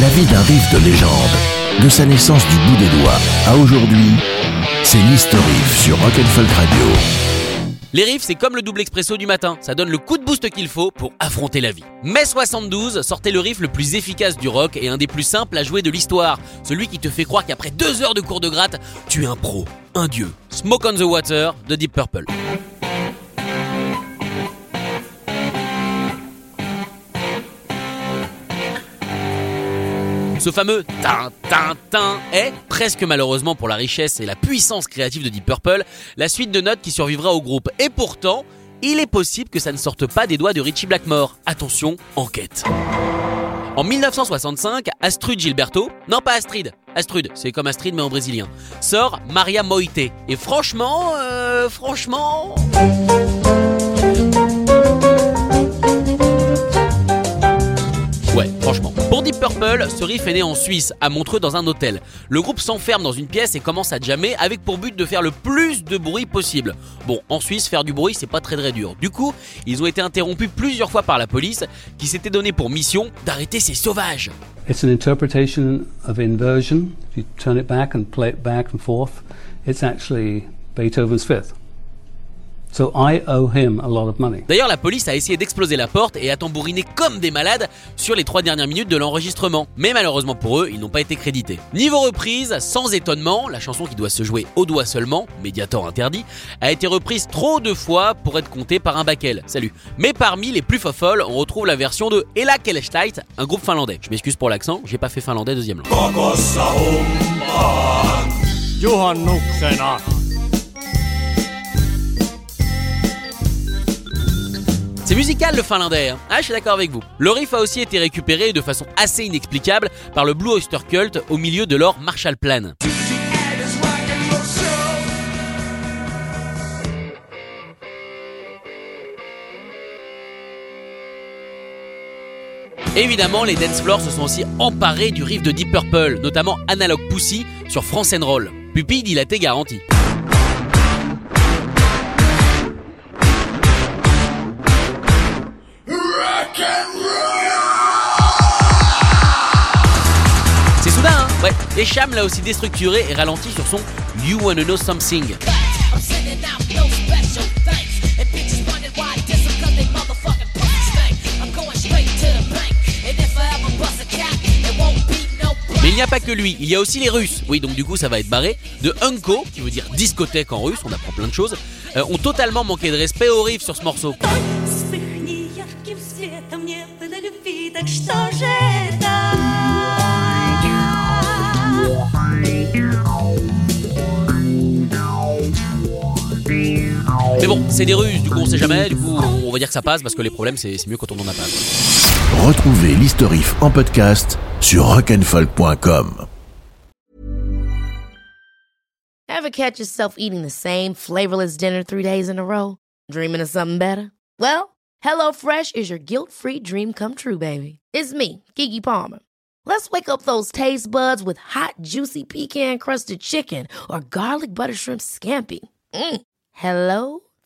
La vie d'un riff de légende, de sa naissance du bout des doigts à aujourd'hui, c'est l'History sur Rock'n'Folk Radio. Les riffs, c'est comme le double expresso du matin, ça donne le coup de boost qu'il faut pour affronter la vie. Mai 72 sortait le riff le plus efficace du rock et un des plus simples à jouer de l'histoire, celui qui te fait croire qu'après deux heures de cours de gratte, tu es un pro, un dieu. Smoke on the Water de Deep Purple. Ce fameux tin tin tin est, presque malheureusement pour la richesse et la puissance créative de Deep Purple, la suite de notes qui survivra au groupe. Et pourtant, il est possible que ça ne sorte pas des doigts de Richie Blackmore. Attention, enquête. En 1965, Astrid Gilberto, non pas Astrid, Astrid, c'est comme Astrid mais en brésilien, sort Maria Moite. Et franchement, euh, franchement... Ouais, franchement. Pour Deep Purple, ce riff est né en Suisse, à Montreux dans un hôtel. Le groupe s'enferme dans une pièce et commence à jammer avec pour but de faire le plus de bruit possible. Bon, en Suisse, faire du bruit, c'est pas très très dur. Du coup, ils ont été interrompus plusieurs fois par la police, qui s'était donné pour mission d'arrêter ces sauvages. It's an interpretation of inversion. If you turn it back and play it back and forth, it's actually Beethoven's Fifth. So I owe him a lot of money. D'ailleurs, la police a essayé d'exploser la porte et a tambouriné comme des malades sur les trois dernières minutes de l'enregistrement. Mais malheureusement pour eux, ils n'ont pas été crédités. Niveau reprise, sans étonnement, la chanson qui doit se jouer au doigt seulement, Mediator interdit, a été reprise trop de fois pour être comptée par un bakel. Salut. Mais parmi les plus folles, on retrouve la version de Ella Kelesteit, un groupe finlandais. Je m'excuse pour l'accent, j'ai pas fait finlandais deuxième langue. C'est musical le finlandais, hein. ah je suis d'accord avec vous. Le riff a aussi été récupéré de façon assez inexplicable par le Blue Oyster Cult au milieu de leur Marshall Plan. Évidemment, les dance floors se sont aussi emparés du riff de Deep Purple, notamment Analog Pussy sur France Roll. Pupi dilaté garanti. Et Cham l'a aussi déstructuré et ralenti sur son You Wanna Know Something. Mais il n'y a pas que lui, il y a aussi les Russes. Oui, donc du coup ça va être barré. De Unko, qui veut dire discothèque en russe, on apprend plein de choses, euh, ont totalement manqué de respect au riff sur ce morceau. C'est des Russes, du coup on sait jamais, du coup on va dire que ça passe parce que les problèmes c'est mieux quand on en a pas. quoi. Retrouvez l'History en podcast sur rock'n'folk.com. Ever catch yourself eating the same flavorless dinner three days in a row? Dreaming of something better? Well, HelloFresh is your guilt-free dream come true, baby. It's me, Kiki Palmer. Let's wake up those taste buds with hot, juicy pecan-crusted chicken or garlic butter shrimp scampi. Mm. Hello?